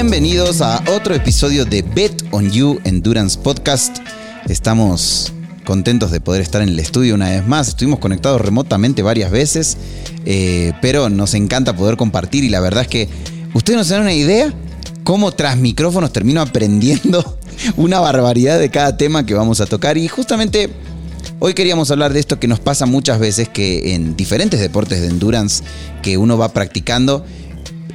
Bienvenidos a otro episodio de Bet on You Endurance Podcast. Estamos contentos de poder estar en el estudio una vez más. Estuvimos conectados remotamente varias veces, eh, pero nos encanta poder compartir y la verdad es que ustedes no se dan una idea cómo tras micrófonos termino aprendiendo una barbaridad de cada tema que vamos a tocar y justamente hoy queríamos hablar de esto que nos pasa muchas veces que en diferentes deportes de endurance que uno va practicando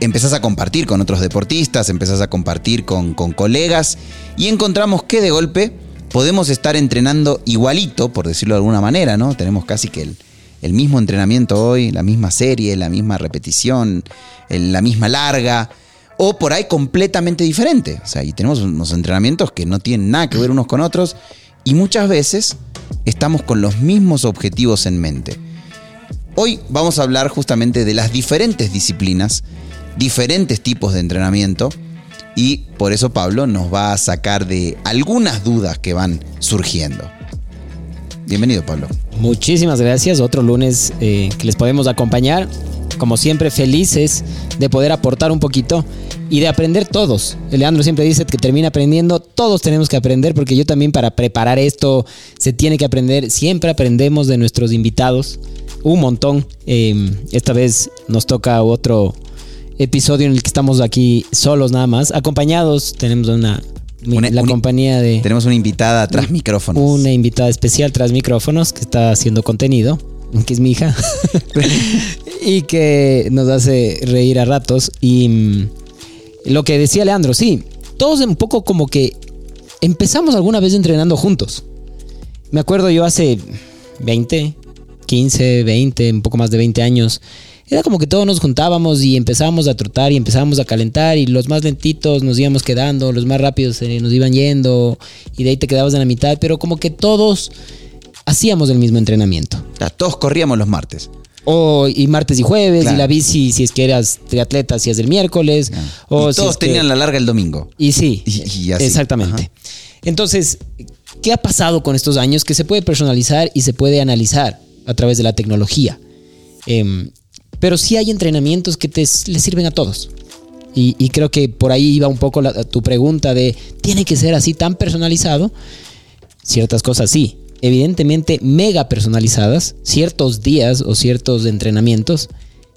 empezás a compartir con otros deportistas, empezás a compartir con, colegas y encontramos que de golpe podemos estar entrenando igualito, por decirlo de alguna manera, ¿no? Tenemos casi que el mismo entrenamiento hoy, la misma serie, la misma repetición, la misma larga, o por ahí completamente diferente. O sea, y tenemos unos entrenamientos que no tienen nada que ver unos con otros y muchas veces estamos con los mismos objetivos en mente. Hoy vamos a hablar justamente de las diferentes disciplinas diferentes tipos de entrenamiento y por eso Pablo nos va a sacar de algunas dudas que van surgiendo. Bienvenido Pablo. Muchísimas gracias. Otro lunes eh, que les podemos acompañar. Como siempre, felices de poder aportar un poquito y de aprender todos. Leandro siempre dice que termina aprendiendo, todos tenemos que aprender, porque yo también para preparar esto se tiene que aprender, siempre aprendemos de nuestros invitados, un montón. Eh, esta vez nos toca otro, episodio en el que estamos aquí solos nada más, acompañados. Tenemos una, la compañía de... Tenemos una invitada tras micrófonos. Una invitada especial tras micrófonos que está haciendo contenido, que es mi hija, y que nos hace reír a ratos. Y mm, lo que decía Leandro, sí, todos un poco como que empezamos alguna vez entrenando juntos. Me acuerdo yo hace 20, 15, 20, un poco más de 20 años era como que todos nos juntábamos y empezábamos a trotar y empezábamos a calentar y los más lentitos nos íbamos quedando, los más rápidos nos iban yendo y de ahí te quedabas en la mitad, pero como que todos hacíamos el mismo entrenamiento. todos corríamos los martes. O, y martes y jueves, y la bici, si es que eras triatleta, hacías el miércoles. O y todos tenían la larga el domingo. Y sí, exactamente. Entonces, ¿qué ha pasado con estos años? Que se puede personalizar y se puede analizar a través de la tecnología. Eh, pero sí hay entrenamientos que te, le sirven a todos. Y, creo que por ahí iba un poco tu pregunta de, ¿tiene que ser así tan personalizado? Ciertas cosas sí, evidentemente mega personalizadas, ciertos días o ciertos entrenamientos,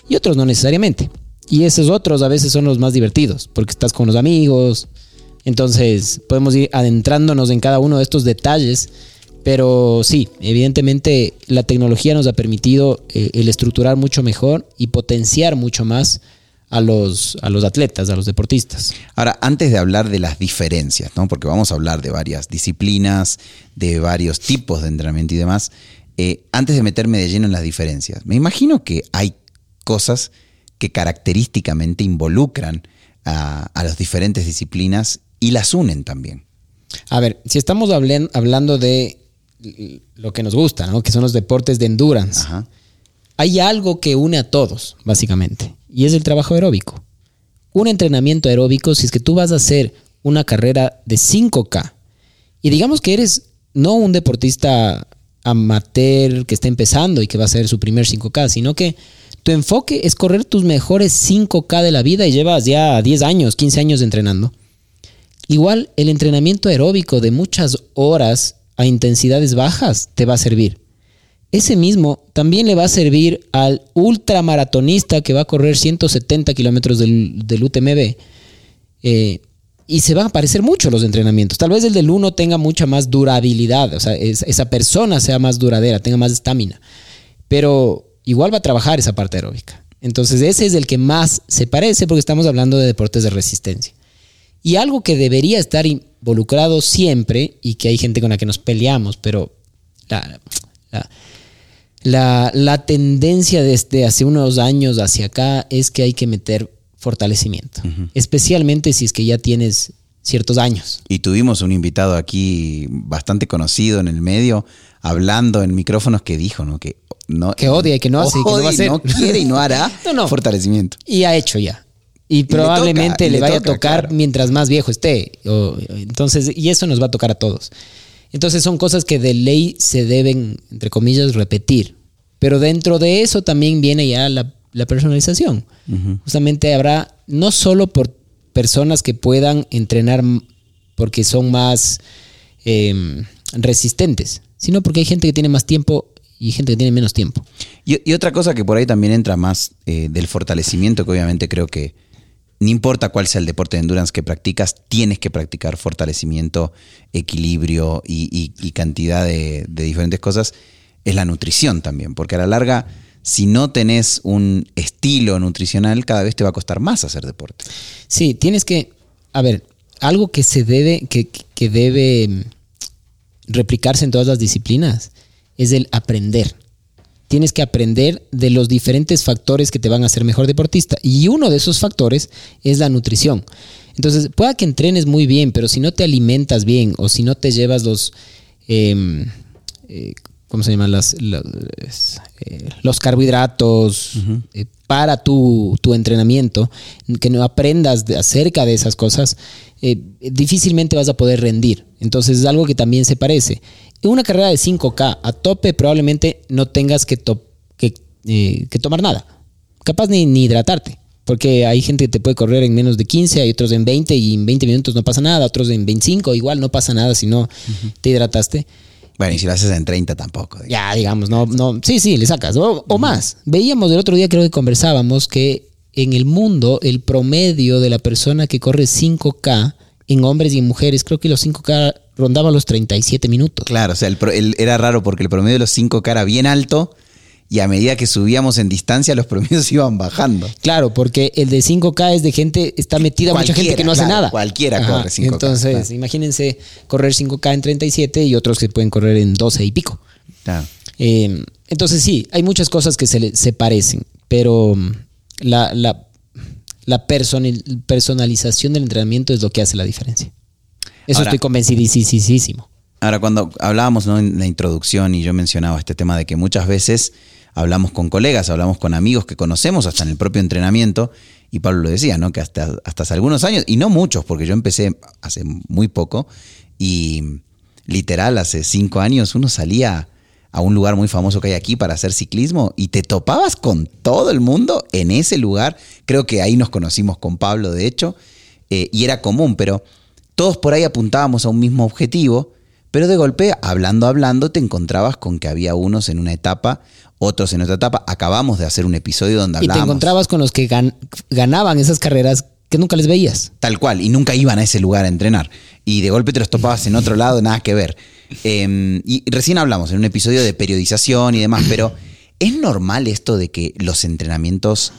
y otros no necesariamente. Y esos otros a veces son los más divertidos, porque estás con los amigos. Entonces podemos ir adentrándonos en cada uno de estos detalles pero sí, evidentemente la tecnología nos ha permitido eh, el estructurar mucho mejor y potenciar mucho más a los, a los atletas, a los deportistas. Ahora, antes de hablar de las diferencias, ¿no? porque vamos a hablar de varias disciplinas, de varios tipos de entrenamiento y demás, eh, antes de meterme de lleno en las diferencias, me imagino que hay cosas que característicamente involucran a, a las diferentes disciplinas y las unen también. A ver, si estamos hablando de lo que nos gusta, ¿no? que son los deportes de endurance. Hay algo que une a todos, básicamente, y es el trabajo aeróbico. Un entrenamiento aeróbico, si es que tú vas a hacer una carrera de 5K, y digamos que eres no un deportista amateur que está empezando y que va a hacer su primer 5K, sino que tu enfoque es correr tus mejores 5K de la vida y llevas ya 10 años, 15 años entrenando. Igual el entrenamiento aeróbico de muchas horas a intensidades bajas te va a servir. Ese mismo también le va a servir al ultramaratonista que va a correr 170 kilómetros del, UTMB. Eh, y se van a parecer mucho los entrenamientos. Tal vez el del uno tenga mucha más durabilidad, o sea, esa persona sea más duradera, tenga más estamina. Pero igual va a trabajar esa parte aeróbica. Entonces ese es el que más se parece porque estamos hablando de deportes de resistencia. Y algo que debería estar involucrado siempre y que hay gente con la que nos peleamos, pero la, la, tendencia desde hace unos años hacia acá es que hay que meter fortalecimiento, especialmente si es que ya tienes ciertos años. Y tuvimos un invitado aquí bastante conocido en el medio, hablando en micrófonos que dijo, ¿no? Que no, que odia y que no hace, que no, va a hacer. no quiere y no hará fortalecimiento. Y ha hecho ya. Y, probablemente le, vaya a tocar mientras más viejo esté. entonces, y eso nos va a tocar a todos. Entonces son cosas que de ley se deben, entre comillas, repetir. Pero dentro de eso también viene ya la, personalización. Justamente habrá, no solo por personas que puedan entrenar porque son más em, resistentes, sino porque hay gente que tiene más tiempo y gente que tiene menos tiempo. Y, otra cosa que por ahí también entra más eh, del fortalecimiento, que obviamente creo que no importa cuál sea el deporte de endurance que practicas, tienes que practicar fortalecimiento, equilibrio y, cantidad de, diferentes cosas, es la nutrición también, porque a la larga, si no tenés un estilo nutricional, cada vez te va a costar más hacer deporte. Sí, tienes que, a ver, algo que se debe, que, que debe replicarse en todas las disciplinas es el aprender. Tienes que aprender de los diferentes factores que te van a hacer mejor deportista. Y uno de esos factores es la nutrición. Entonces, pueda que entrenes muy bien, pero si no te alimentas bien o si no te llevas los... Em, eh, ¿Cómo se llaman? Las, eh, los, carbohidratos eh, para tu, tu, entrenamiento, que no aprendas acerca de esas cosas, difícilmente vas a poder rendir. Entonces es algo que también se parece una carrera de 5K a tope probablemente no tengas que, eh, que, tomar nada. Capaz ni, hidratarte. Porque hay gente que te puede correr en menos de 15, hay otros en 20 y en 20 minutos no pasa nada, otros en 25, igual no pasa nada si no te hidrataste. Bueno, y si lo haces en 30 tampoco. Ya, digamos, no, no, sí, sí, le sacas. O, o, más. Veíamos el otro día, creo que conversábamos, que en el mundo el promedio de la persona que corre 5K en hombres y en mujeres, creo que los 5K rondaba los 37 minutos. Claro, o sea, el, era raro porque el promedio de los 5K era bien alto y a medida que subíamos en distancia los promedios iban bajando. Claro, porque el de 5K es de gente, está metida mucha gente que no hace nada. Cualquiera corre 5K. Entonces, imagínense correr 5K en 37 y otros que pueden correr en 12 y pico. Eh, entonces sí, hay muchas cosas que se, se parecen, pero mm, la, la, la personalización del entrenamiento es lo que hace la diferencia. Eso estoy convencidísimo. Ahora, cuando hablábamos en la introducción y yo mencionaba este tema de que muchas veces hablamos con colegas, hablamos con amigos que conocemos hasta en el propio entrenamiento, y Pablo lo decía, ¿no? Que hasta, hasta hace algunos años, y no muchos, porque yo empecé hace muy poco, y literal, hace cinco años uno salía a un lugar muy famoso que hay aquí para hacer ciclismo y te topabas con todo el mundo en ese lugar. Creo que ahí nos conocimos con Pablo, de hecho, eh, y era común, pero todos por ahí apuntábamos a un mismo objetivo, pero de golpe, hablando, hablando, te encontrabas con que había unos en una etapa, otros en otra etapa. Acabamos de hacer un episodio donde hablábamos. Y te encontrabas con los que ganaban esas carreras que nunca les veías. Tal cual, y nunca iban a ese lugar a entrenar. Y de golpe te los topabas en otro lado, nada que ver. Em, y recién hablamos en un episodio de periodización y demás, pero ¿es normal esto de que los entrenamientos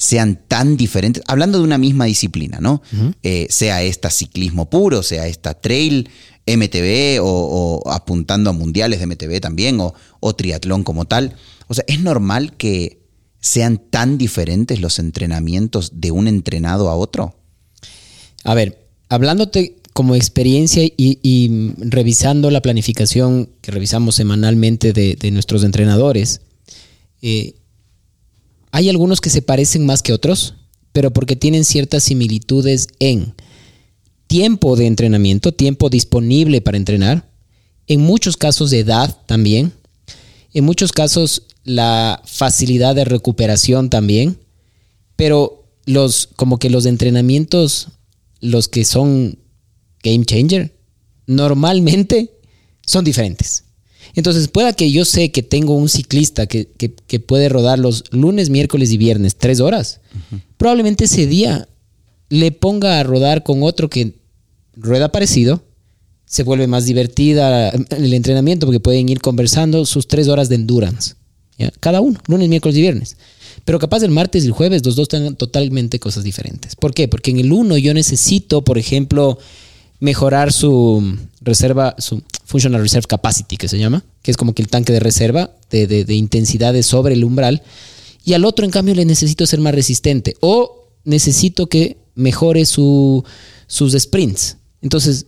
sean tan diferentes, hablando de una misma disciplina, ¿no? Eh, sea esta ciclismo puro, sea esta trail, MTB o, apuntando a mundiales de MTB también, o, o, triatlón como tal. O sea, ¿es normal que sean tan diferentes los entrenamientos de un entrenado a otro? A ver, hablándote como experiencia y, revisando la planificación que revisamos semanalmente de, nuestros entrenadores, eh, hay algunos que se parecen más que otros, pero porque tienen ciertas similitudes en tiempo de entrenamiento, tiempo disponible para entrenar, en muchos casos de edad también, en muchos casos la facilidad de recuperación también, pero los como que los entrenamientos los que son game changer normalmente son diferentes. Entonces, pueda que yo sé que tengo un ciclista que, puede rodar los lunes, miércoles y viernes tres horas. Probablemente ese día le ponga a rodar con otro que rueda parecido. Se vuelve más divertida el entrenamiento porque pueden ir conversando sus tres horas de endurance. Cada uno, lunes, miércoles y viernes. Pero capaz el martes y el jueves los dos tengan totalmente cosas diferentes. ¿Por qué? Porque en el uno yo necesito, por ejemplo, mejorar su reserva, su Functional Reserve Capacity, que se llama, que es como que el tanque de reserva de, de, intensidades sobre el umbral. Y al otro, en cambio, le necesito ser más resistente o necesito que mejore su, sus sprints. Entonces,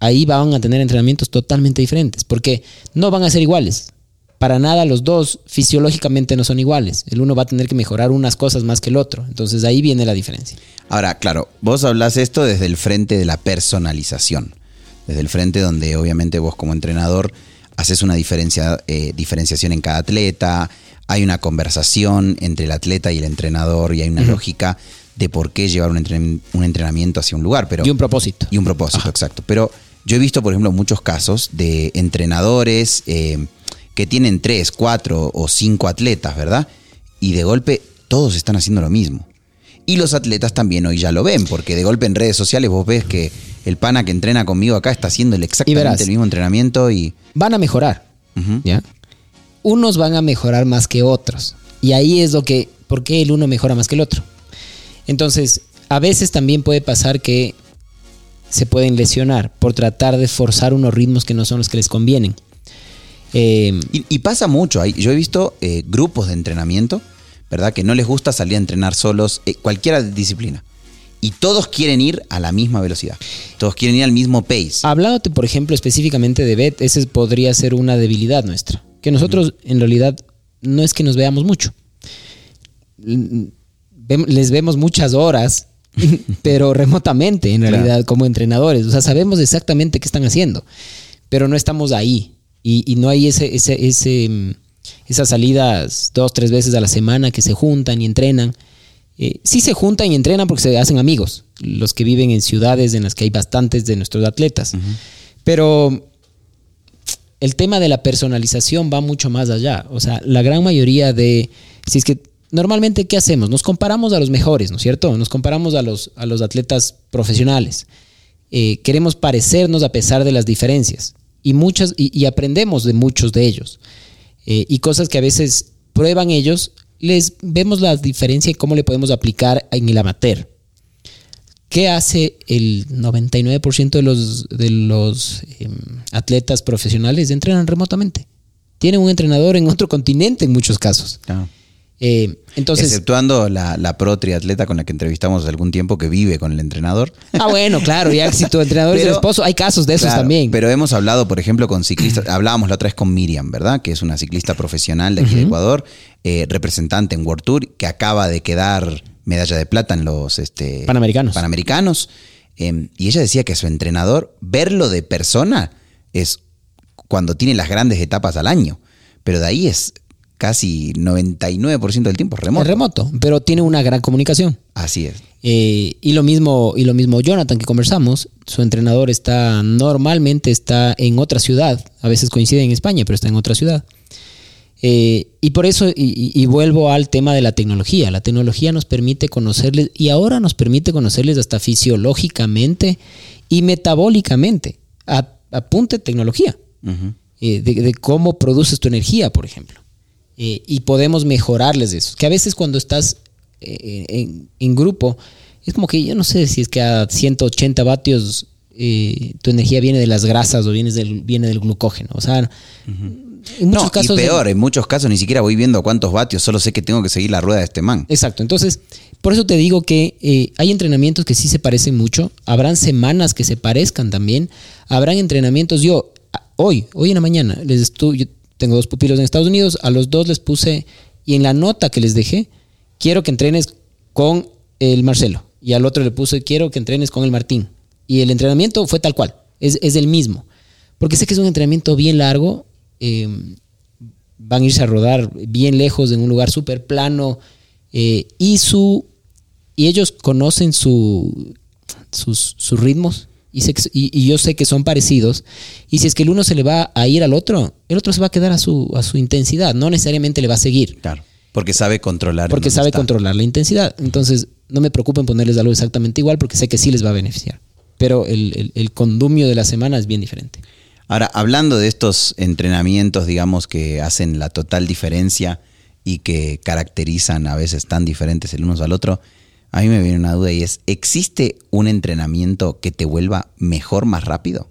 ahí van a tener entrenamientos totalmente diferentes, porque no van a ser iguales. Para nada los dos fisiológicamente no son iguales. El uno va a tener que mejorar unas cosas más que el otro. Entonces ahí viene la diferencia. Ahora, claro, vos hablas esto desde el frente de la personalización. Desde el frente donde obviamente vos como entrenador haces una diferencia, eh, diferenciación en cada atleta, hay una conversación entre el atleta y el entrenador y hay una lógica de por qué llevar un, entrenamiento hacia un lugar. Pero, y un propósito. Y un propósito, exacto. Pero yo he visto, por ejemplo, muchos casos de entrenadores eh, que tienen tres, cuatro o cinco atletas, ¿verdad? Y de golpe todos están haciendo lo mismo. Y los atletas también hoy ya lo ven, porque de golpe en redes sociales vos ves que el pana que entrena conmigo acá está haciendo exactamente el mismo entrenamiento y... Van a mejorar, ¿ya? Unos van a mejorar más que otros. Y ahí es lo que... ¿Por qué el uno mejora más que el otro? Entonces, a veces también puede pasar que se pueden lesionar por tratar de forzar unos ritmos que no son los que les convienen. Eh, y, pasa mucho. Yo he visto eh, grupos de entrenamiento ¿verdad? Que no les gusta salir a entrenar solos, eh, cualquiera disciplina. Y todos quieren ir a la misma velocidad. Todos quieren ir al mismo pace. Hablándote, por ejemplo, específicamente de BET, ese podría ser una debilidad nuestra. Que nosotros, en realidad, no es que nos veamos mucho. Les vemos muchas horas, pero remotamente, en realidad, como entrenadores. O sea, sabemos exactamente qué están haciendo, pero no estamos ahí. Y, no hay ese, ese, ese mm, esas salidas dos, tres veces a la semana que se juntan y entrenan. Eh, sí se juntan y entrenan porque se hacen amigos, los que viven en ciudades en las que hay bastantes de nuestros atletas. Pero el tema de la personalización va mucho más allá. O sea, la gran mayoría de... Si es que normalmente, ¿qué hacemos? Nos comparamos a los mejores, ¿no es cierto? Nos comparamos a los, a los atletas profesionales. Eh, queremos parecernos a pesar de las diferencias. Y, muchas, y aprendemos de muchos de ellos. Eh, y cosas que a veces prueban ellos, les vemos la diferencia y cómo le podemos aplicar en el amateur. ¿Qué hace el 99% de los, de los em, atletas profesionales? Entrenan remotamente. Tienen un entrenador en otro continente en muchos casos. Eh, entonces, Exceptuando la, la, pro triatleta con la que entrevistamos hace algún tiempo que vive con el entrenador. Ah, bueno, claro, ya si tu entrenador es el esposo, hay casos de esos también. Pero hemos hablado, por ejemplo, con ciclistas, hablábamos la otra vez con Miriam, ¿verdad? Que es una ciclista profesional de aquí de Ecuador, eh, representante en World Tour, que acaba de quedar medalla de plata en los este, Panamericanos. Panamericanos. Em, y ella decía que su entrenador, verlo de persona, es cuando tiene las grandes etapas al año. Pero de ahí es casi 99% del tiempo remoto. Es remoto, pero tiene una gran comunicación. Así es. Eh, y lo mismo y lo mismo Jonathan que conversamos, su entrenador está normalmente está en otra ciudad, a veces coincide en España, pero está en otra ciudad. Eh, y por eso, y, vuelvo al tema de la tecnología. La tecnología nos permite conocerles, y ahora nos permite conocerles hasta fisiológicamente y metabólicamente. apunte tecnología. Eh, de, cómo produces tu energía, por ejemplo. Eh, y podemos mejorarles eso. Que a veces cuando estás eh, en, grupo, es como que yo no sé si es que a 180 vatios eh, tu energía viene de las grasas o viene del, viene del glucógeno. O sea, en muchos casos. Y peor, en muchos casos ni siquiera voy viendo cuántos vatios, solo sé que tengo que seguir la rueda de este man. Exacto. Entonces, por eso te digo que hay entrenamientos que sí se parecen mucho. Habrán semanas que se parezcan también. Habrán entrenamientos. Yo, hoy, hoy en la mañana, les estoy, tengo dos pupilos en Estados Unidos, a los dos les puse, y en la nota que les dejé, quiero que entrenes con el Marcelo. Y al otro le puse, quiero que entrenes con el Martín. Y el entrenamiento fue tal cual, es, el mismo. Porque sé que es un entrenamiento bien largo, em, van a irse a rodar bien lejos en un lugar súper plano, eh, y, su, y ellos conocen su, sus ritmos y, yo sé que son parecidos, y si es que el uno se le va a ir al otro, el otro se va a quedar a su, a su intensidad, no necesariamente le va a seguir. Claro, porque sabe controlar. Porque sabe controlar la intensidad. Entonces, no me preocupen en ponerles algo exactamente igual, porque sé que sí les va a beneficiar. Pero el, el condumio de la semana es bien diferente. Ahora, hablando de estos entrenamientos, digamos, que hacen la total diferencia y que caracterizan a veces tan diferentes el uno al otro, a mí me viene una duda y es, ¿existe un entrenamiento que te vuelva mejor más rápido?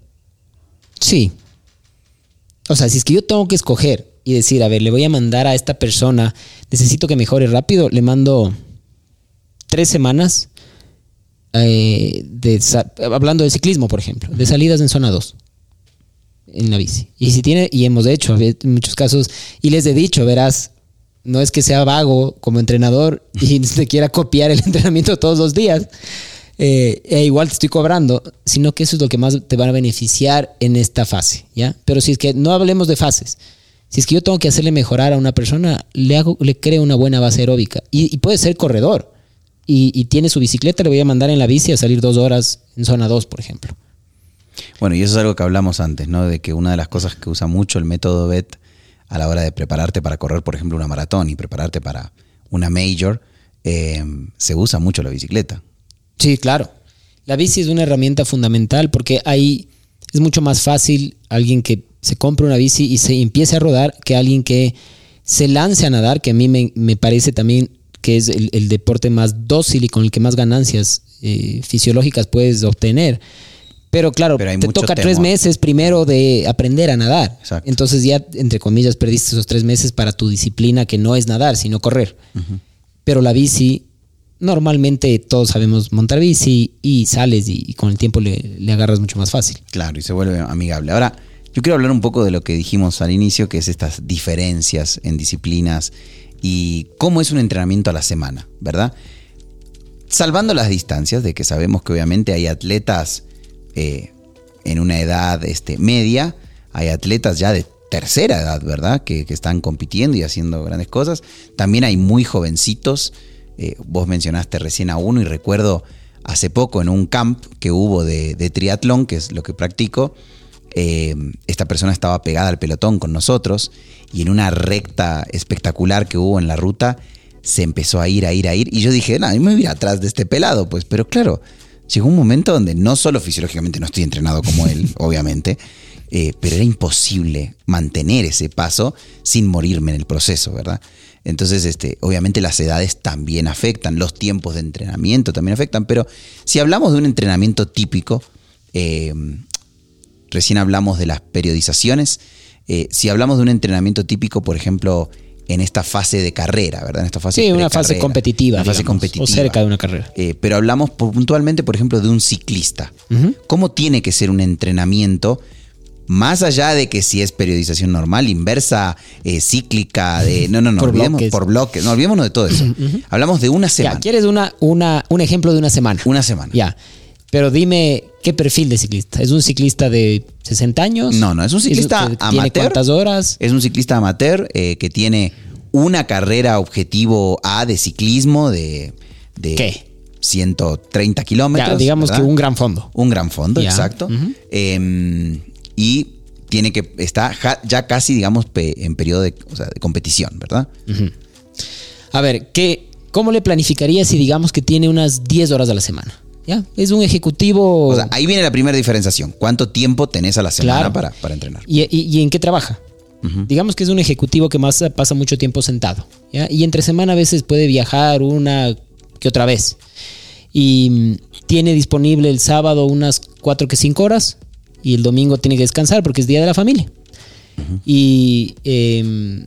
Sí. O sea, si es que yo tengo que escoger y decir, a ver, le voy a mandar a esta persona, necesito que mejore rápido, le mando tres semanas, eh, de, hablando de ciclismo, por ejemplo, de salidas en zona 2 en la bici. Y si tiene, y hemos hecho en muchos casos, y les he dicho, verás, no es que sea vago como entrenador y te quiera copiar el entrenamiento todos los días. Eh, e igual te estoy cobrando, sino que eso es lo que más te va a beneficiar en esta fase, ¿ya? Pero si es que no hablemos de fases, si es que yo tengo que hacerle mejorar a una persona, le, hago, le creo una buena base aeróbica y, puede ser corredor. y, tiene su bicicleta, le voy a mandar en la bici a salir dos horas en zona 2, por ejemplo. Bueno, y eso es algo que hablamos antes, ¿no? De que una de las cosas que usa mucho el método BET a la hora de prepararte para correr, por ejemplo, una maratón y prepararte para una major, eh, se usa mucho la bicicleta. Sí, claro. La bici es una herramienta fundamental porque ahí es mucho más fácil alguien que se compre una bici y se empiece a rodar que alguien que se lance a nadar, que a mí me, parece también que es el, deporte más dócil y con el que más ganancias eh, fisiológicas puedes obtener. Pero claro, te toca tres meses primero de aprender a nadar. Entonces ya, entre comillas, perdiste esos tres meses para tu disciplina que no es nadar, sino correr. Pero la bici, normalmente todos sabemos montar bici y sales y, con el tiempo le, le, agarras mucho más fácil. Claro, y se vuelve amigable. Ahora, yo quiero hablar un poco de lo que dijimos al inicio, que es estas diferencias en disciplinas y cómo es un entrenamiento a la semana, ¿verdad? Salvando las distancias de que sabemos que obviamente hay atletas eh, en una edad este, media, hay atletas ya de tercera edad, ¿verdad? Que, están compitiendo y haciendo grandes cosas. También hay muy jovencitos. Eh, vos mencionaste recién a uno y recuerdo hace poco en un camp que hubo de, triatlón, que es lo que practico, eh, esta persona estaba pegada al pelotón con nosotros y en una recta espectacular que hubo en la ruta se empezó a ir, a ir, a ir. Y yo dije, no, me voy a ir atrás de este pelado, pues. Pero claro, llegó un momento donde no solo fisiológicamente no estoy entrenado como él, obviamente, eh, pero era imposible mantener ese paso sin morirme en el proceso, ¿verdad? Entonces, este, obviamente las edades también afectan, los tiempos de entrenamiento también afectan, pero si hablamos de un entrenamiento típico, eh, Recién hablamos de las periodizaciones. Eh, si hablamos de un entrenamiento típico, por ejemplo, en esta fase de carrera, ¿verdad? En esta fase sí, una fase competitiva. Una fase competitiva. O cerca de una carrera. Eh, pero hablamos puntualmente, por ejemplo, de un ciclista. ¿Cómo tiene que ser un entrenamiento? Más allá de que si es periodización normal, inversa, eh, cíclica, de. No, no, no, por olvidemos bloques. por bloques. No, olvidémonos de todo eso. Hablamos de una semana. Ya, ¿quieres una, una, un ejemplo de una semana? Una semana. Ya. Pero dime, ¿qué perfil de ciclista? ¿Es un ciclista de 60 años? No, no, es un ciclista amateur. ¿Tiene cuántas horas? Es un ciclista amateur eh, que tiene una carrera objetivo A de ciclismo de... de ¿Qué? 130 kilómetros. digamos que un gran fondo. Un gran fondo, exacto. Em, y tiene que está ya casi, digamos, en periodo de, competición, ¿verdad? A ver, ¿qué, ¿cómo le planificaría si digamos que tiene unas 10 horas a la semana? Ya, es un ejecutivo. O sea, ahí viene la primera diferenciación. ¿Cuánto tiempo tenés a la semana para, entrenar? ¿Y, en qué trabaja? Digamos que es un ejecutivo que más pasa mucho tiempo sentado. Y entre semana a veces puede viajar una que otra vez. Y mm, tiene disponible el sábado unas cuatro que cinco horas. Y el domingo tiene que descansar porque es día de la familia. Y em,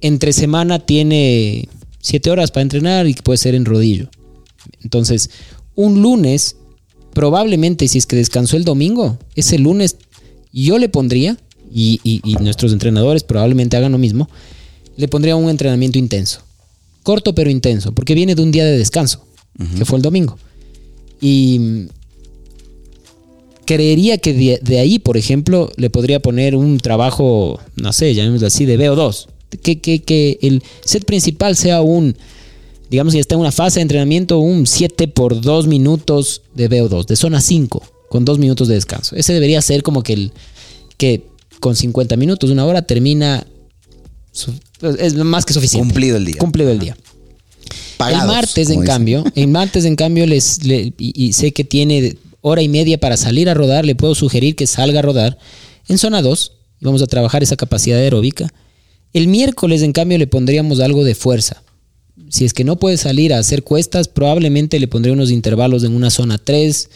entre semana tiene siete horas para entrenar y puede ser en rodillo. Entonces, un lunes, probablemente si es que descansó el domingo, ese lunes yo le pondría, y, nuestros entrenadores probablemente hagan lo mismo, le pondría un entrenamiento intenso. Corto pero intenso, porque viene de un día de descanso, que fue el domingo. Y creería que de, ahí, por ejemplo, le podría poner un trabajo, no sé, llamémoslo así, de VO2. Que, que, que el set principal sea un digamos que está en una fase de entrenamiento, un 7 por 2 minutos de VO2, de zona 5, con 2 minutos de descanso. Ese debería ser como que el que con 50 minutos, una hora, termina. Es más que suficiente. Cumplido el día. Cumplido el día. el martes, en cambio, el martes, en cambio, les, y, sé que tiene hora y media para salir a rodar, le puedo sugerir que salga a rodar en zona 2 y vamos a trabajar esa capacidad aeróbica. El miércoles, en cambio, le pondríamos algo de fuerza si es que no puede salir a hacer cuestas, probablemente le pondré unos intervalos en una zona 3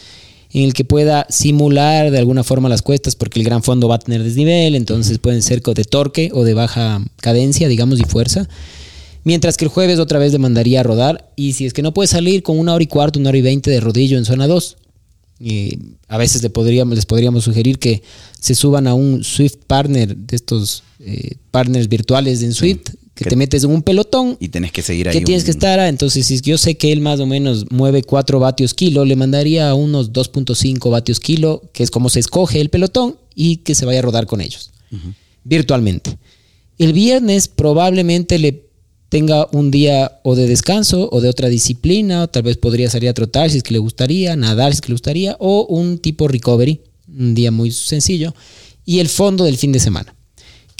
en el que pueda simular de alguna forma las cuestas porque el gran fondo va a tener desnivel, entonces pueden ser de torque o de baja cadencia, digamos, y fuerza. Mientras que el jueves otra vez le mandaría a rodar y si es que no puede salir con una hora y cuarto, una hora y veinte de rodillo en zona 2, a veces le podríamos, les podríamos sugerir que se suban a un Swift Partner de estos eh, partners virtuales en Swift, que, te metes en un pelotón. Y tienes que seguir ahí. Que tienes que estar, entonces si yo sé que él más o menos mueve 4 vatios kilo, le mandaría unos 2.5 vatios kilo, que es como se escoge el pelotón, y que se vaya a rodar con ellos, virtualmente. El viernes probablemente le tenga un día o de descanso o de otra disciplina, o tal vez podría salir a trotar si es que le gustaría, nadar si es que le gustaría, o un tipo recovery, un día muy sencillo, y el fondo del fin de semana.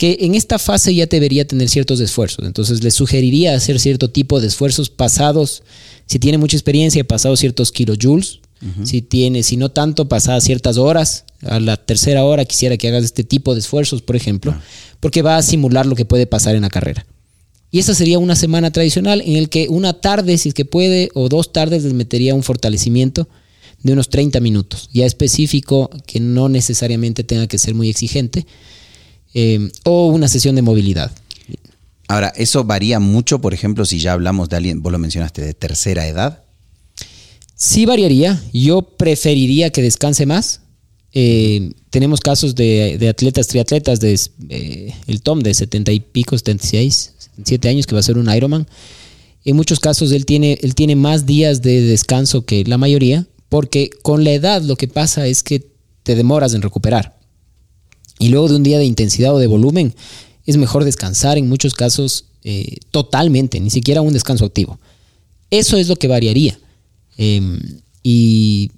Que en esta fase ya debería tener ciertos esfuerzos. Entonces le sugeriría hacer cierto tipo de esfuerzos pasados, si tiene mucha experiencia, pasados ciertos kilojoules, si tiene, si no tanto, pasadas ciertas horas, a la tercera hora quisiera que hagas este tipo de esfuerzos, por ejemplo, porque va a simular lo que puede pasar en la carrera. Y esa sería una semana tradicional en el que una tarde, si es que puede, o dos tardes les metería un fortalecimiento de unos 30 minutos, ya específico, que no necesariamente tenga que ser muy exigente, eh, o una sesión de movilidad. Ahora, eso varía mucho, por ejemplo, si ya hablamos de alguien, vos lo mencionaste, de tercera edad. Sí variaría. Yo preferiría que descanse más. Eh, tenemos casos de, atletas, triatletas, de eh, el Tom de 70 y pico, 76, 77 años, que va a ser un Ironman. En muchos casos él tiene, él tiene más días de descanso que la mayoría, porque con la edad lo que pasa es que te demoras en recuperar. Y luego de un día de intensidad o de volumen, es mejor descansar en muchos casos eh, totalmente, ni siquiera un descanso activo. Eso es lo que variaría. Em, y,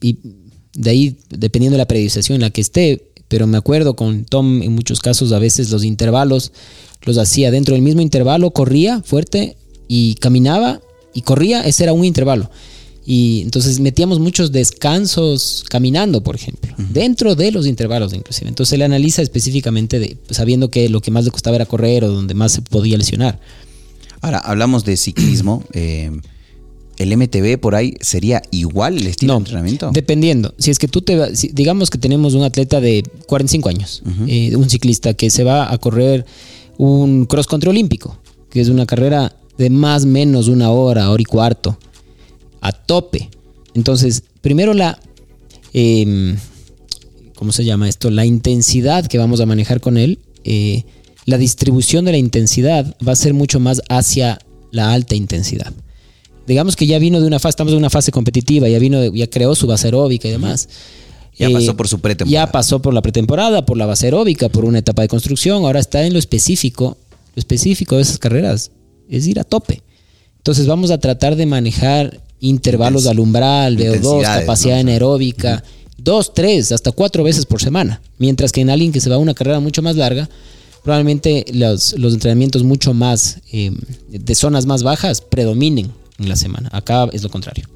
de ahí, dependiendo de la periodización en la que esté, pero me acuerdo con Tom en muchos casos a veces los intervalos los hacía dentro del mismo intervalo, corría fuerte y caminaba y corría, ese era un intervalo. Y entonces metíamos muchos descansos caminando, por ejemplo, dentro de los intervalos inclusive. Entonces él analiza específicamente de, sabiendo que lo que más le costaba era correr o donde más se podía lesionar. Ahora, hablamos de ciclismo. Eh, ¿El MTB por ahí sería igual el estilo de entrenamiento? Dependiendo. Si es que tú te digamos que tenemos un atleta de 45 años, eh, un ciclista que se va a correr un cross country olímpico, que es una carrera de más o menos una hora, hora y cuarto, a tope. Entonces, primero la, em, ¿cómo se llama esto? La intensidad que vamos a manejar con él, eh, la distribución de la intensidad va a ser mucho más hacia la alta intensidad digamos que ya vino de una fase, estamos en una fase competitiva, ya vino, ya creó su base aeróbica y demás. Ya pasó eh, por su pretemporada. Ya pasó por la pretemporada, por la base aeróbica, por una etapa de construcción. Ahora está en lo específico. Lo específico de esas carreras es ir a tope. Entonces vamos a tratar de manejar intervalos de alumbral, VO2, capacidad anaeróbica, dos, tres, hasta cuatro veces por semana. Mientras que en alguien que se va a una carrera mucho más larga, probablemente los, entrenamientos mucho más eh, de zonas más bajas predominen en la semana. Acá es lo contrario.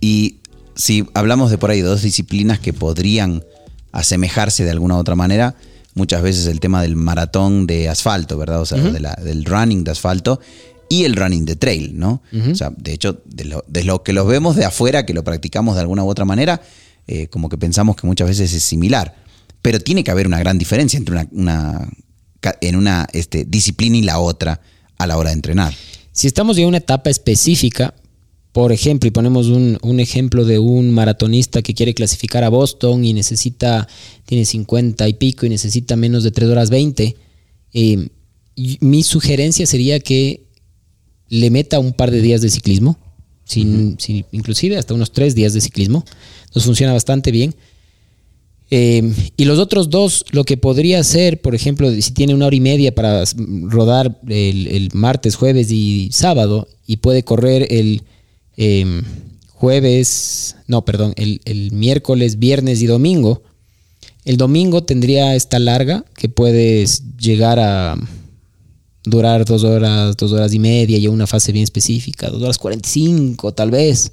Y si hablamos de por ahí dos disciplinas que podrían asemejarse de alguna u otra manera, muchas veces el tema del maratón de asfalto, ¿verdad? O sea, del running de asfalto y el running de trail, ¿no? O sea, de hecho, de lo, que los vemos de afuera, que lo practicamos de alguna u otra manera, eh, como que pensamos que muchas veces es similar. Pero tiene que haber una gran diferencia entre una, una en una este, disciplina y la otra a la hora de entrenar. Si estamos en una etapa específica, por ejemplo, y ponemos un, ejemplo de un maratonista que quiere clasificar a Boston y necesita, tiene 50 y pico y necesita menos de 3 horas 20, eh, mi sugerencia sería que le meta un par de días de ciclismo, sin, inclusive hasta unos 3 días de ciclismo. Nos funciona bastante bien. Eh, y los otros dos, lo que podría ser, por ejemplo, si tiene una hora y media para rodar el, martes, jueves y sábado, y puede correr el em, jueves, no, perdón, el, miércoles, viernes y domingo, el domingo tendría esta larga que puedes llegar a durar dos horas, dos horas y media y una fase bien específica, dos horas cuarenta y cinco tal vez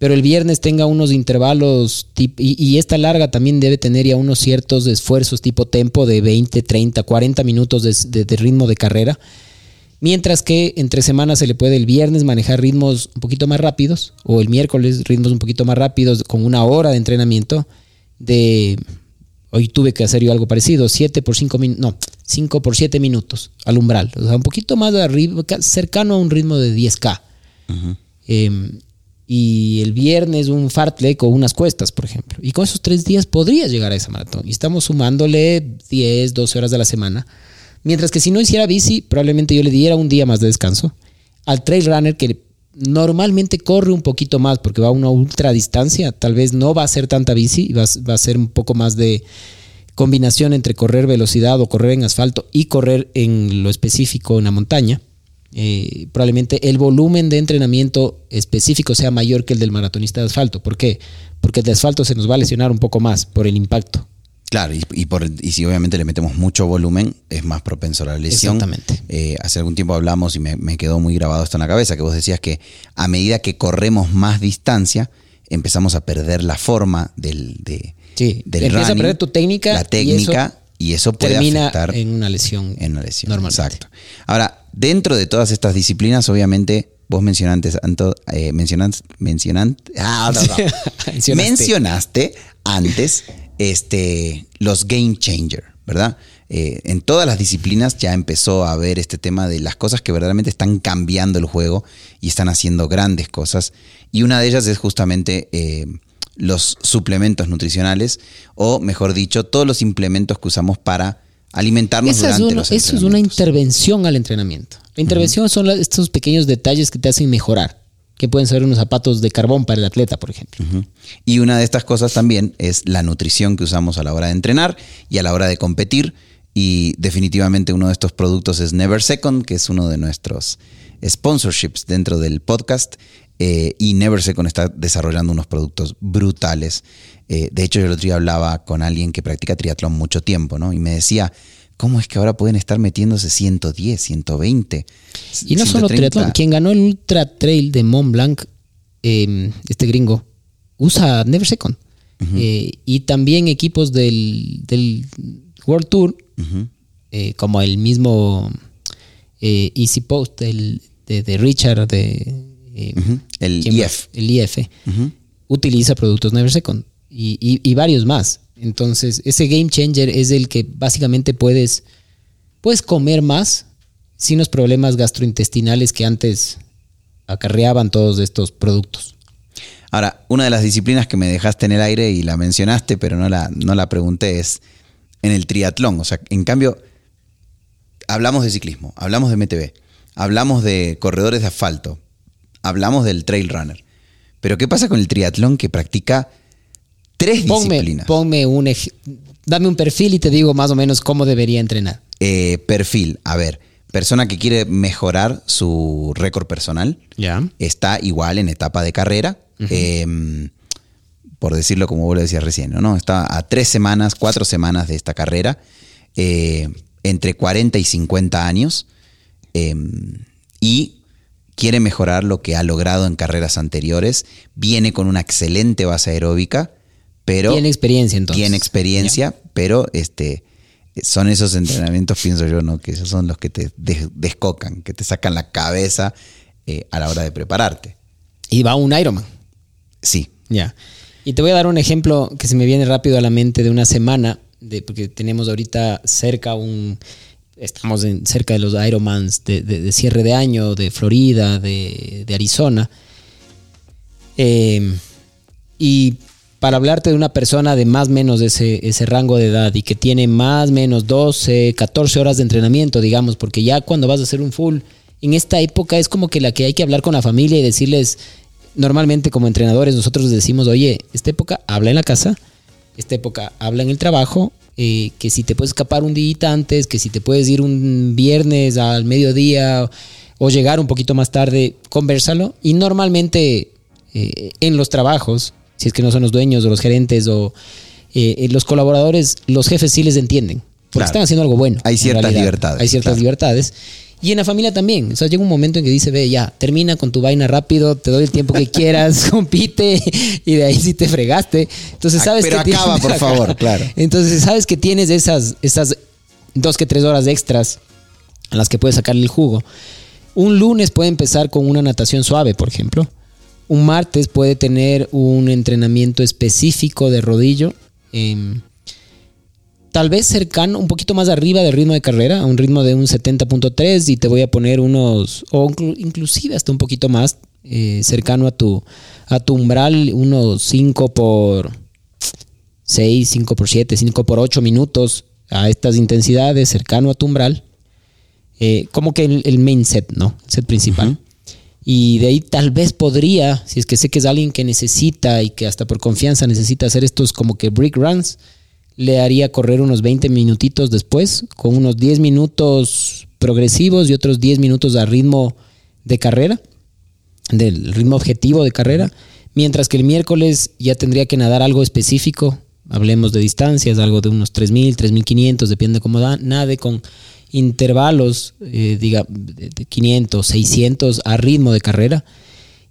pero el viernes tenga unos intervalos y, y, esta larga también debe tener ya unos ciertos esfuerzos tipo tempo de 20, 30, 40 minutos de, ritmo de carrera. Mientras que entre semanas se le puede el viernes manejar ritmos un poquito más rápidos o el miércoles ritmos un poquito más rápidos con una hora de entrenamiento de... Hoy tuve que hacer yo algo parecido, 7 por 5 minutos, no, 5 por 7 minutos al umbral, o sea, un poquito más de arriba, cercano a un ritmo de 10K y el viernes un fartlek o unas cuestas, por ejemplo. Y con esos tres días podrías llegar a esa maratón. Y estamos sumándole 10, 12 horas de la semana. Mientras que si no hiciera bici, probablemente yo le diera un día más de descanso. Al trail runner que normalmente corre un poquito más porque va a una ultra distancia, tal vez no va a ser tanta bici, va, va a ser un poco más de combinación entre correr velocidad o correr en asfalto y correr en lo específico en la montaña. eh, probablemente el volumen de entrenamiento específico sea mayor que el del maratonista de asfalto. ¿Por qué? Porque el de asfalto se nos va a lesionar un poco más por el impacto. Claro, y, por, y si obviamente le metemos mucho volumen, es más propenso a la lesión. Exactamente. Eh, hace algún tiempo hablamos y me, quedó muy grabado esto en la cabeza, que vos decías que a medida que corremos más distancia, empezamos a perder la forma del, de, sí, empieza a perder tu técnica. La técnica y eso, puede afectar en una lesión. En una lesión. Exacto. Ahora, dentro de todas estas disciplinas, obviamente, vos mencionaste, eh, mencionaste, ah, mencionaste antes este, los game changer, ¿verdad? Eh, en todas las disciplinas ya empezó a ver este tema de las cosas que verdaderamente están cambiando el juego y están haciendo grandes cosas. Y una de ellas es justamente eh, los suplementos nutricionales, o mejor dicho, todos los implementos que usamos para alimentarnos durante es los Eso es una intervención al entrenamiento. La intervención son estos pequeños detalles que te hacen mejorar que pueden ser unos zapatos de carbón para el atleta, por ejemplo. Y una de estas cosas también es la nutrición que usamos a la hora de entrenar y a la hora de competir. Y definitivamente uno de estos productos es Never Second, que es uno de nuestros sponsorships dentro del podcast. Eh, y Never Second está desarrollando unos productos brutales. Eh, de hecho, yo el otro día hablaba con alguien que practica triatlón mucho tiempo, ¿no? Y me decía, ¿Cómo es que ahora pueden estar metiéndose 110, 120? Y no solo triatlón, quien ganó el Ultra Trail de Mont Blanc, em, este gringo, usa Never Second. Eh, y también equipos del, World Tour, como el mismo Easy Post el, de, Richard, de, el, IF. el IF, utiliza productos Never Second y varios más. Entonces, ese game changer es el que básicamente puedes, puedes comer más sin los problemas gastrointestinales que antes acarreaban todos estos productos. Ahora, una de las disciplinas que me dejaste en el aire y la mencionaste, pero no la, no la pregunté, es en el triatlón. O sea, en cambio, hablamos de ciclismo, hablamos de MTB, hablamos de corredores de asfalto, hablamos del trail runner. Pero ¿qué pasa con el triatlón que practica Tres disciplinas. Ponme un dame un perfil y te digo más o menos cómo debería entrenar. Eh, perfil, a ver, persona que quiere mejorar su récord personal. Ya. Está igual en etapa de carrera. Em, por decirlo como vos lo decías recién, ¿no? Está a tres semanas, cuatro semanas de esta carrera, eh, entre 40 y 50 años, em, y quiere mejorar lo que ha logrado en carreras anteriores, viene con una excelente base aeróbica, pero... Tiene experiencia entonces. Tiene experiencia, pero este, son esos entrenamientos, pienso yo, ¿no? Que esos son los que te descocan, que te sacan la cabeza eh, a la hora de prepararte. Y va un Ironman. Sí. Ya. Y te voy a dar un ejemplo que se me viene rápido a la mente de una semana, de, porque tenemos ahorita cerca un... Estamos en, cerca de los Ironmans de, cierre de año, de Florida, de, Arizona. Eh, y para hablarte de una persona de más o menos de ese, ese rango de edad y que tiene más o menos 12, 14 horas de entrenamiento, digamos, porque ya cuando vas a hacer un full, en esta época es como que la que hay que hablar con la familia y decirles, normalmente como entrenadores nosotros decimos, oye, esta época habla en la casa, esta época habla en el trabajo, eh, que si te puedes escapar un día antes, que si te puedes ir un viernes al mediodía o llegar un poquito más tarde, conversalo. Y normalmente eh, en los trabajos si es que no son los dueños o los gerentes o eh, los colaboradores, los jefes sí les entienden, porque están haciendo algo bueno. Hay ciertas libertades. Hay ciertas libertades. Y en la familia también. O sea, llega un momento en que dice, ve, ya, termina con tu vaina rápido, te doy el tiempo que quieras, compite, y de ahí sí te fregaste. Entonces sabes Pero que acaba, por favor, claro. Entonces sabes que tienes esas, esas dos que tres horas extras a las que puedes sacarle el jugo. Un lunes puede empezar con una natación suave, por ejemplo. Un martes puede tener un entrenamiento específico de rodillo. Em, tal vez cercano, un poquito más arriba del ritmo de carrera, a un ritmo de un 70.3 y te voy a poner unos, o inclusive hasta un poquito más, eh, cercano a tu, a tu umbral, unos 5 por 6, 5 por 7, 5 por 8 minutos a estas intensidades, cercano a tu umbral. Eh, como que el, main set, ¿no? El set principal. Y de ahí tal vez podría, si es que sé que es alguien que necesita y que hasta por confianza necesita hacer estos como que brick runs, le haría correr unos 20 minutitos después, con unos 10 minutos progresivos y otros 10 minutos a ritmo de carrera, del ritmo objetivo de carrera, mientras que el miércoles ya tendría que nadar algo específico, hablemos de distancias, algo de unos 3.000, 3.500, depende de cómo da, nade con intervalos, eh, diga, de 500, 600 a ritmo de carrera.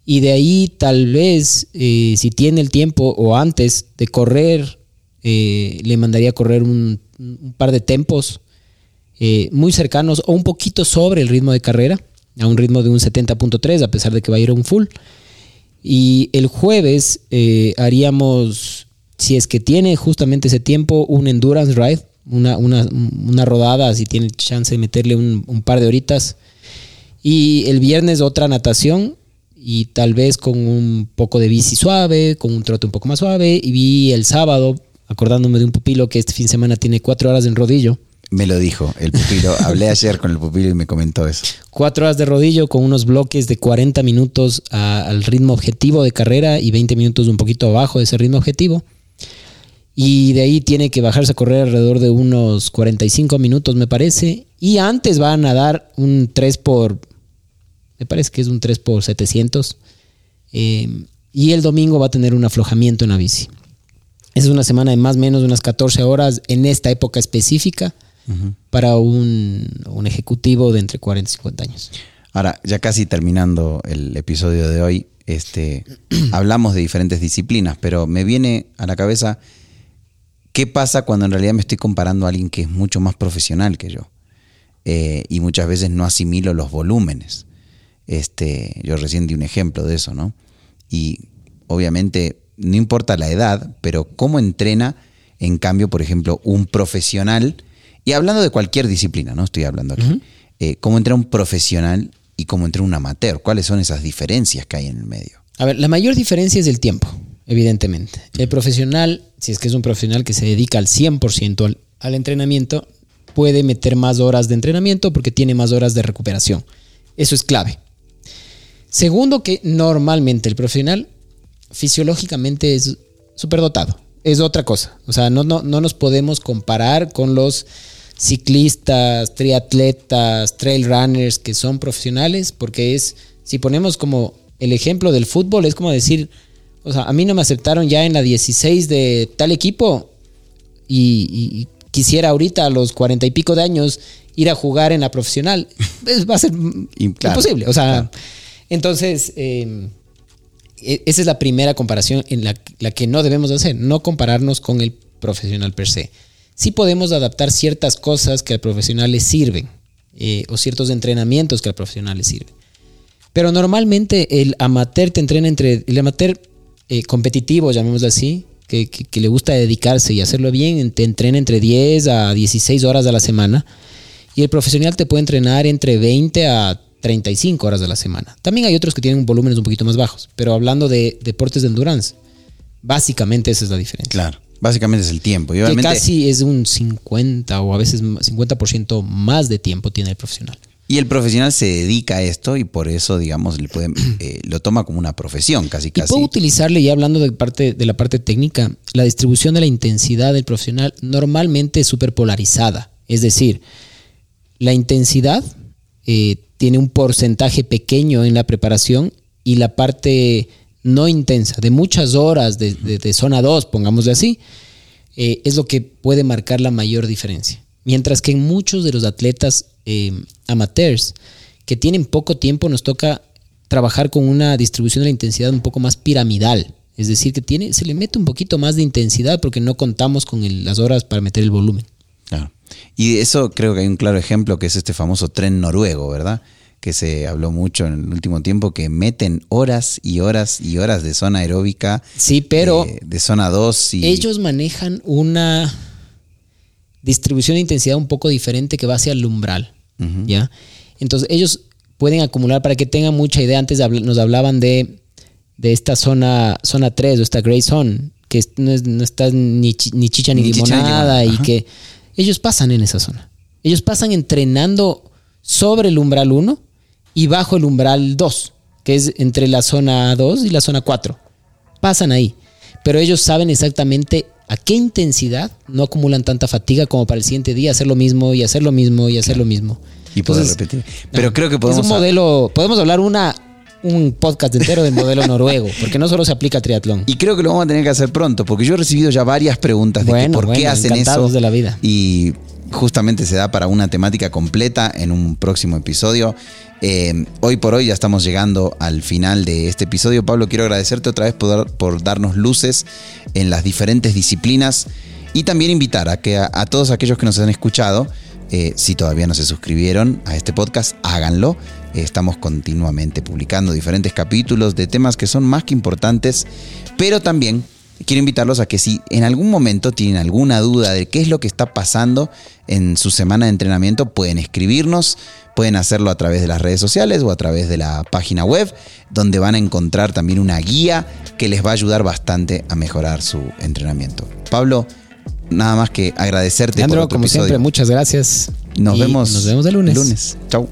Y de ahí tal vez, eh, si tiene el tiempo o antes de correr, eh, le mandaría a correr un, par de tempos muy cercanos o un poquito sobre el ritmo de carrera, a un ritmo de un 70.3, a pesar de que va a ir a un full. Y el jueves haríamos, si es que tiene justamente ese tiempo, un endurance ride una, una, una rodada, si tiene chance de meterle un, un, par de horitas. Y el viernes otra natación y tal vez con un poco de bici suave, con un trote un poco más suave. Y el sábado, acordándome de un pupilo que este fin de semana tiene cuatro horas en rodillo. Me lo dijo el pupilo. Hablé ayer con el pupilo y me comentó eso. Cuatro horas de rodillo con unos bloques de 40 minutos a, al ritmo objetivo de carrera y 20 minutos un poquito abajo de ese ritmo objetivo. Y de ahí tiene que bajarse a correr alrededor de unos 45 minutos, me parece. Y antes van a dar un 3 por, me parece que es un 3 por 700. Eh, y el domingo va a tener un aflojamiento en la bici. Es una semana de más o menos unas 14 horas en esta época específica para un, un, ejecutivo de entre 40 y 50 años. Ahora, ya casi terminando el episodio de hoy, este, hablamos de diferentes disciplinas, pero me viene a la cabeza ¿Qué pasa cuando en realidad me estoy comparando a alguien que es mucho más profesional que yo? Eh, y muchas veces no asimilo los volúmenes. Este, yo recién di un ejemplo de eso, ¿no? Y obviamente no importa la edad, pero cómo entrena, en cambio, por ejemplo, un profesional, y hablando de cualquier disciplina, ¿no? Estoy hablando aquí, eh, cómo entrena un profesional y cómo entrena un amateur, cuáles son esas diferencias que hay en el medio. A ver, la mayor diferencia es el tiempo evidentemente. El profesional, si es que es un profesional que se dedica al 100% al, al, entrenamiento, puede meter más horas de entrenamiento porque tiene más horas de recuperación. Eso es clave. Segundo, que normalmente el profesional fisiológicamente es superdotado. Es otra cosa. O sea, no, no, no nos podemos comparar con los ciclistas, triatletas, trail runners que son profesionales, porque es, si ponemos como el ejemplo del fútbol, es como decir, o sea, a mí no me aceptaron ya en la 16 de tal equipo y, y quisiera ahorita a los cuarenta y pico de años ir a jugar en la profesional. va a ser imposible. O sea, entonces, eh, esa es la primera comparación en la, la, que no debemos hacer, no compararnos con el profesional per se. Sí podemos adaptar ciertas cosas que al profesional le sirven eh, o ciertos entrenamientos que al profesional le sirven. Pero normalmente el amateur te entrena entre... El amateur eh, competitivo, llamémoslo así, que, que, le gusta dedicarse y hacerlo bien, te entrena entre 10 a 16 horas a la semana. Y el profesional te puede entrenar entre 20 a 35 horas a la semana. También hay otros que tienen volúmenes un poquito más bajos, pero hablando de deportes de endurance, básicamente esa es la diferencia. Claro, básicamente es el tiempo. Y obviamente... Que casi es un 50 o a veces 50% más de tiempo tiene el profesional. Y el profesional se dedica a esto y por eso, digamos, le puede, eh, lo toma como una profesión, casi casi. Y puedo utilizarle, ya hablando de, parte, de la parte técnica, la distribución de la intensidad del profesional normalmente es súper polarizada. Es decir, la intensidad eh, tiene un porcentaje pequeño en la preparación y la parte no intensa, de muchas horas de, zona 2, pongámosle así, eh, es lo que puede marcar la mayor diferencia. Mientras que en muchos de los atletas eh, amateurs que tienen poco tiempo, nos toca trabajar con una distribución de la intensidad un poco más piramidal. Es decir, que tiene, se le mete un poquito más de intensidad porque no contamos con el, las horas para meter el volumen. Claro. Y eso creo que hay un claro ejemplo que es este famoso tren noruego, ¿verdad? Que se habló mucho en el último tiempo, que meten horas y horas y horas de zona aeróbica. Sí, pero. De, de zona 2 y. Ellos manejan una distribución de intensidad un poco diferente que va hacia el umbral. ¿ya? Entonces ellos pueden acumular, para que tengan mucha idea, antes nos hablaban de, de esta zona, zona 3 o esta gray zone, que no, es, no está ni, ni, chicha ni, ni limonada chicha, y que ellos pasan en esa zona. Ellos pasan entrenando sobre el umbral 1 y bajo el umbral 2, que es entre la zona 2 y la zona 4. Pasan ahí. Pero ellos saben exactamente a qué intensidad no acumulan tanta fatiga como para el siguiente día hacer lo mismo y hacer lo mismo y hacer claro. lo mismo. Y poder repetir. Pero creo que podemos. Es un modelo. Podemos hablar una un podcast entero del modelo noruego, porque no solo se aplica a triatlón. Y creo que lo vamos a tener que hacer pronto, porque yo he recibido ya varias preguntas de por qué hacen eso. de la vida. Y justamente se da para una temática completa en un próximo episodio. Eh, hoy por hoy ya estamos llegando al final de este episodio. Pablo, quiero agradecerte otra vez por, darnos luces en las diferentes disciplinas y también invitar a que a, todos aquellos que nos han escuchado, eh, si todavía no se suscribieron a este podcast, háganlo. estamos continuamente publicando diferentes capítulos de temas que son más que importantes, pero también quiero invitarlos a que si en algún momento tienen alguna duda de qué es lo que está pasando en su semana de entrenamiento, pueden escribirnos, pueden hacerlo a través de las redes sociales o a través de la página web, donde van a encontrar también una guía que les va a ayudar bastante a mejorar su entrenamiento. Pablo, nada más que agradecerte. Leandro, como siempre, muchas gracias. Nos vemos. Nos vemos el lunes. Lunes. Chau.